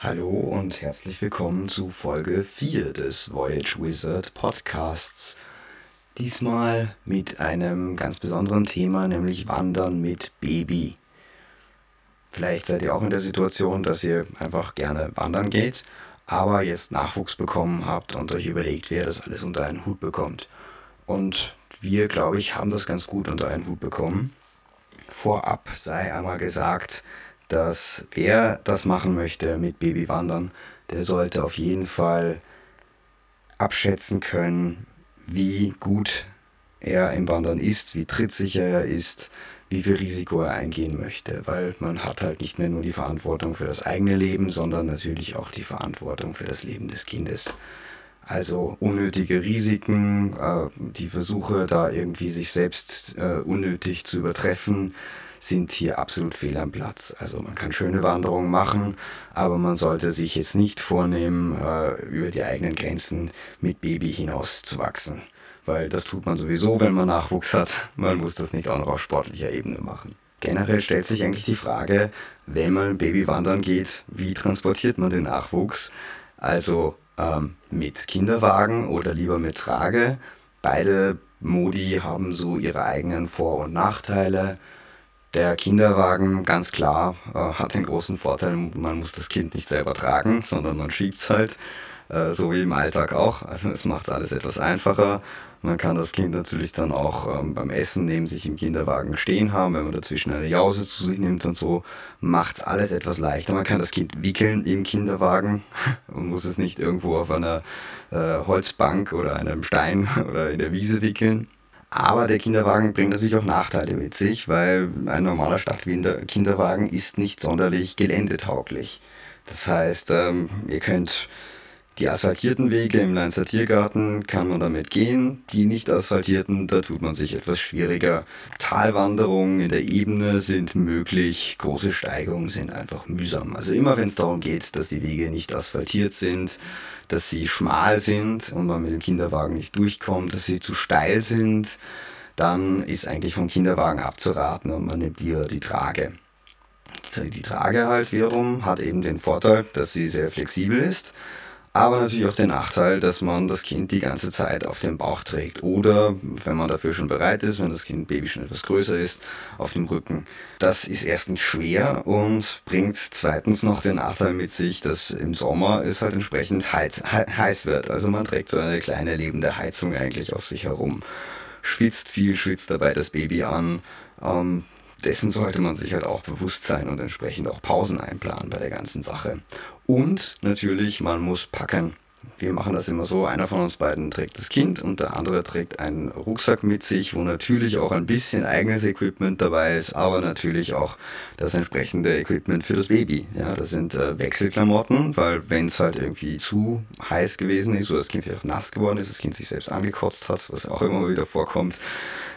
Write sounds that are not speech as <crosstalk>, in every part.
Hallo und herzlich willkommen zu Folge 4 des Voyage Wizard Podcasts. Diesmal mit einem ganz besonderen Thema, nämlich Wandern mit Baby. Vielleicht seid ihr auch in der Situation, dass ihr einfach gerne wandern geht, aber jetzt Nachwuchs bekommen habt und euch überlegt, wer das alles unter einen Hut bekommt. Und wir, glaube ich, haben das ganz gut unter einen Hut bekommen. Vorab sei einmal gesagt, dass wer das machen möchte mit Babywandern, der sollte auf jeden Fall abschätzen können, wie gut er im Wandern ist, wie trittsicher er ist, wie viel Risiko er eingehen möchte, weil man hat halt nicht mehr nur die Verantwortung für das eigene Leben, sondern natürlich auch die Verantwortung für das Leben des Kindes. Also unnötige Risiken, äh, die Versuche da irgendwie sich selbst äh, unnötig zu übertreffen, sind hier absolut fehl am Platz. Also man kann schöne Wanderungen machen, aber man sollte sich jetzt nicht vornehmen, äh, über die eigenen Grenzen mit Baby hinaus zu wachsen. Weil das tut man sowieso, wenn man Nachwuchs hat. Man muss das nicht auch noch auf sportlicher Ebene machen. Generell stellt sich eigentlich die Frage, wenn man Baby wandern geht, wie transportiert man den Nachwuchs? Also ähm, mit Kinderwagen oder lieber mit Trage. Beide Modi haben so ihre eigenen Vor- und Nachteile. Der Kinderwagen, ganz klar, äh, hat den großen Vorteil, man muss das Kind nicht selber tragen, sondern man schiebt es halt, äh, so wie im Alltag auch. Also es macht es alles etwas einfacher. Man kann das Kind natürlich dann auch ähm, beim Essen neben sich im Kinderwagen stehen haben, wenn man dazwischen eine Jause zu sich nimmt und so, macht es alles etwas leichter. Man kann das Kind wickeln im Kinderwagen <laughs> und muss es nicht irgendwo auf einer äh, Holzbank oder einem Stein <laughs> oder in der Wiese wickeln. Aber der Kinderwagen bringt natürlich auch Nachteile mit sich, weil ein normaler Stadtkinderwagen ist nicht sonderlich geländetauglich. Das heißt, ähm, ihr könnt die asphaltierten Wege im Leinzer Tiergarten kann man damit gehen. Die nicht asphaltierten, da tut man sich etwas schwieriger. Talwanderungen in der Ebene sind möglich. Große Steigungen sind einfach mühsam. Also immer wenn es darum geht, dass die Wege nicht asphaltiert sind, dass sie schmal sind und man mit dem Kinderwagen nicht durchkommt, dass sie zu steil sind, dann ist eigentlich vom Kinderwagen abzuraten und man nimmt lieber die Trage. Die Trage halt wiederum hat eben den Vorteil, dass sie sehr flexibel ist aber natürlich auch den Nachteil, dass man das Kind die ganze Zeit auf dem Bauch trägt oder, wenn man dafür schon bereit ist, wenn das Kind Baby schon etwas größer ist, auf dem Rücken. Das ist erstens schwer und bringt zweitens noch den Nachteil mit sich, dass im Sommer es halt entsprechend heiz, heiß wird. Also man trägt so eine kleine lebende Heizung eigentlich auf sich herum. Schwitzt viel, schwitzt dabei das Baby an. Ähm, dessen sollte man sich halt auch bewusst sein und entsprechend auch Pausen einplanen bei der ganzen Sache. Und natürlich, man muss packen. Wir machen das immer so, einer von uns beiden trägt das Kind und der andere trägt einen Rucksack mit sich, wo natürlich auch ein bisschen eigenes Equipment dabei ist, aber natürlich auch das entsprechende Equipment für das Baby. Ja, das sind äh, Wechselklamotten, weil wenn es halt irgendwie zu heiß gewesen ist oder das Kind vielleicht nass geworden ist, das Kind sich selbst angekotzt hat, was auch immer wieder vorkommt,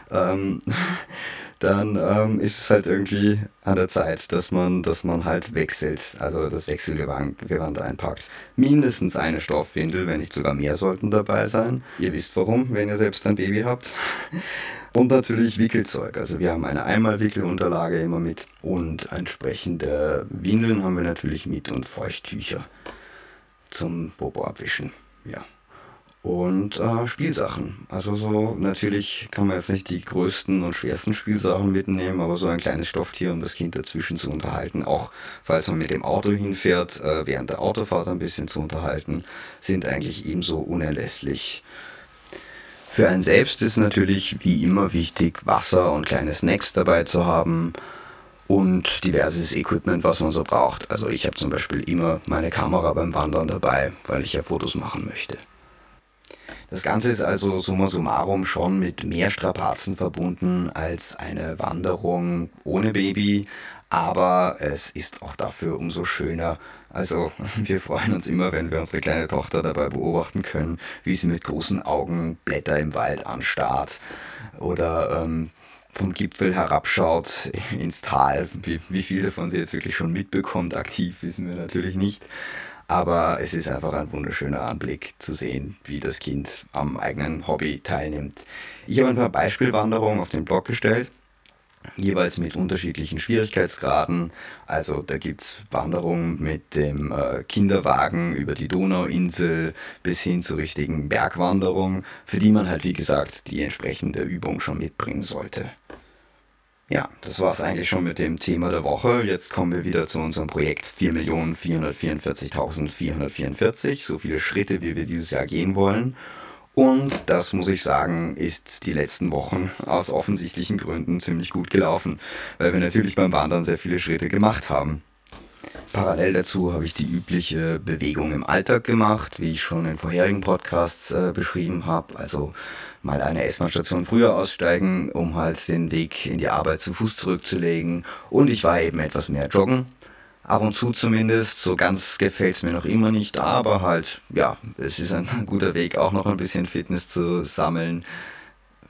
ähm, <laughs> dann ähm, ist es halt irgendwie an der Zeit, dass man, dass man halt wechselt, also das Wechselgewand einpackt. Mindestens eine Stoffwindel, wenn nicht sogar mehr sollten dabei sein. Ihr wisst warum, wenn ihr selbst ein Baby habt. <laughs> Und natürlich Wickelzeug. Also wir haben eine Einmalwickelunterlage immer mit und entsprechende Windeln haben wir natürlich mit und Feuchttücher zum Bobo abwischen. Ja und äh, Spielsachen. Also so natürlich kann man jetzt nicht die größten und schwersten Spielsachen mitnehmen, aber so ein kleines Stofftier, um das Kind dazwischen zu unterhalten, auch falls man mit dem Auto hinfährt, äh, während der Autofahrt ein bisschen zu unterhalten, sind eigentlich ebenso unerlässlich. Für einen selbst ist natürlich wie immer wichtig, Wasser und kleine Snacks dabei zu haben und diverses Equipment, was man so braucht. Also ich habe zum Beispiel immer meine Kamera beim Wandern dabei, weil ich ja Fotos machen möchte. Das Ganze ist also summa summarum schon mit mehr Strapazen verbunden als eine Wanderung ohne Baby, aber es ist auch dafür umso schöner. Also <laughs> wir freuen uns immer, wenn wir unsere kleine Tochter dabei beobachten können, wie sie mit großen Augen Blätter im Wald anstarrt oder ähm, vom Gipfel herabschaut ins Tal. Wie, wie viel davon sie jetzt wirklich schon mitbekommt, aktiv wissen wir natürlich nicht. Aber es ist einfach ein wunderschöner Anblick zu sehen, wie das Kind am eigenen Hobby teilnimmt. Ich habe ein paar Beispielwanderungen auf den Blog gestellt. jeweils mit unterschiedlichen Schwierigkeitsgraden. Also da gibt es Wanderungen mit dem äh, Kinderwagen über die Donauinsel bis hin zur richtigen Bergwanderung, für die man halt wie gesagt die entsprechende Übung schon mitbringen sollte. Ja, das war es eigentlich schon mit dem Thema der Woche. Jetzt kommen wir wieder zu unserem Projekt 4.444.444, so viele Schritte, wie wir dieses Jahr gehen wollen. Und das muss ich sagen, ist die letzten Wochen aus offensichtlichen Gründen ziemlich gut gelaufen, weil wir natürlich beim Wandern sehr viele Schritte gemacht haben. Parallel dazu habe ich die übliche Bewegung im Alltag gemacht, wie ich schon in vorherigen Podcasts äh, beschrieben habe. Also mal eine S-Bahn-Station früher aussteigen, um halt den Weg in die Arbeit zu Fuß zurückzulegen. Und ich war eben etwas mehr joggen, Ab und zu zumindest. So ganz gefällt es mir noch immer nicht, aber halt, ja, es ist ein <laughs> guter Weg, auch noch ein bisschen Fitness zu sammeln.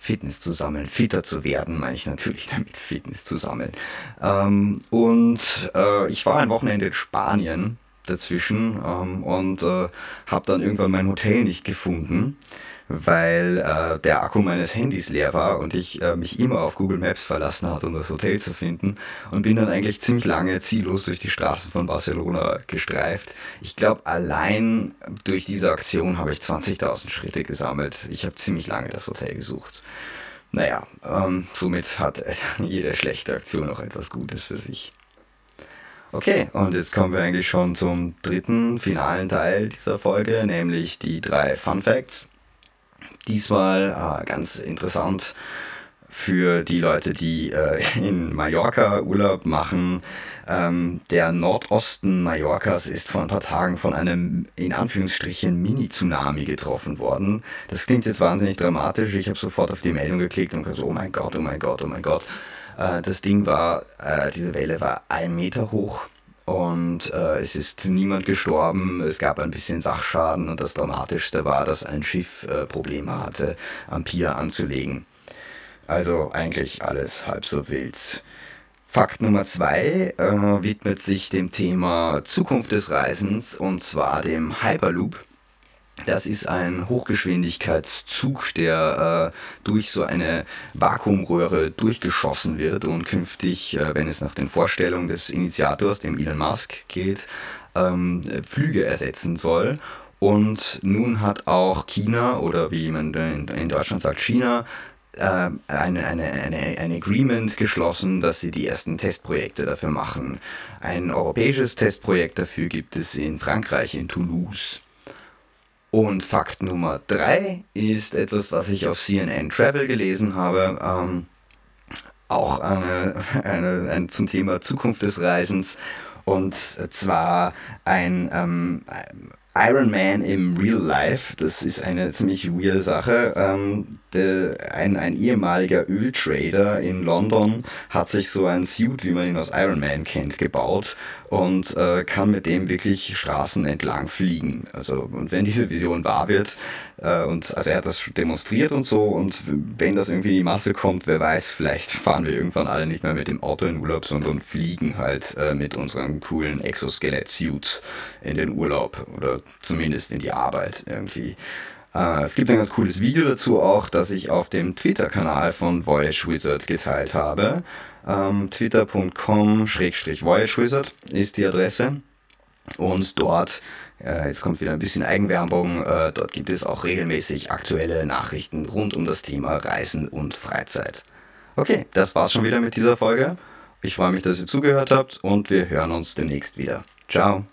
Fitness zu sammeln, fitter zu werden, meine ich natürlich damit, Fitness zu sammeln. Ähm, und äh, ich war ein Wochenende in Spanien dazwischen ähm, und äh, habe dann irgendwann mein Hotel nicht gefunden weil äh, der Akku meines Handys leer war und ich äh, mich immer auf Google Maps verlassen hatte, um das Hotel zu finden und bin dann eigentlich ziemlich lange ziellos durch die Straßen von Barcelona gestreift. Ich glaube, allein durch diese Aktion habe ich 20.000 Schritte gesammelt. Ich habe ziemlich lange das Hotel gesucht. Naja, ähm, somit hat <laughs> jede schlechte Aktion auch etwas Gutes für sich. Okay, und jetzt kommen wir eigentlich schon zum dritten, finalen Teil dieser Folge, nämlich die drei Fun Facts diesmal äh, ganz interessant für die Leute, die äh, in Mallorca Urlaub machen. Ähm, der Nordosten Mallorcas ist vor ein paar Tagen von einem in Anführungsstrichen Mini-Tsunami getroffen worden. Das klingt jetzt wahnsinnig dramatisch. Ich habe sofort auf die Meldung geklickt und gesagt, oh mein Gott, oh mein Gott, oh mein Gott. Äh, das Ding war, äh, diese Welle war ein Meter hoch und äh, es ist niemand gestorben, es gab ein bisschen Sachschaden und das Dramatischste war, dass ein Schiff äh, Probleme hatte, am Pier anzulegen. Also eigentlich alles halb so wild. Fakt Nummer zwei äh, widmet sich dem Thema Zukunft des Reisens und zwar dem Hyperloop. Das ist ein Hochgeschwindigkeitszug, der äh, durch so eine Vakuumröhre durchgeschossen wird und künftig, äh, wenn es nach den Vorstellungen des Initiators, dem Elon Musk, geht, ähm, Flüge ersetzen soll. Und nun hat auch China oder wie man in, Deutschland sagt, China, äh, eine, eine, eine, ein Agreement geschlossen, dass sie die ersten Testprojekte dafür machen. Ein europäisches Testprojekt dafür gibt es in Frankreich, in Toulouse. Und Fakt Nummer drei ist etwas, was ich auf CNN Travel gelesen habe. Ähm, auch eine, <laughs> eine, ein, zum Thema Zukunft des Reisens. Und zwar ein, ähm, Iron Man im Real Life. Das ist eine ziemlich weirde Sache. Ähm, der, ein, ein ehemaliger Öltrader in London hat sich so ein Suit, wie man ihn aus Iron Man kennt, gebaut und äh, kann mit dem wirklich Straßen entlang fliegen. Also, und wenn diese Vision wahr wird, äh, und also er hat das demonstriert und so, und wenn das irgendwie in die Masse kommt, wer weiß, vielleicht fahren wir irgendwann alle nicht mehr mit dem Auto in Urlaub, sondern fliegen halt äh, mit unseren coolen Exoskelett-Suits in den Urlaub oder zumindest in die Arbeit irgendwie. Uh, es gibt ein ganz cooles Video dazu auch, das ich auf dem Twitter-Kanal von Voyage Wizard geteilt habe. Ähm, Twitter.com-Voyage Wizard ist die Adresse. Und dort, äh, jetzt kommt wieder ein bisschen Eigenwerbung, äh, dort gibt es auch regelmäßig aktuelle Nachrichten rund um das Thema Reisen und Freizeit. Okay, das war's schon wieder mit dieser Folge. Ich freue mich, dass ihr zugehört habt und wir hören uns demnächst wieder. Ciao.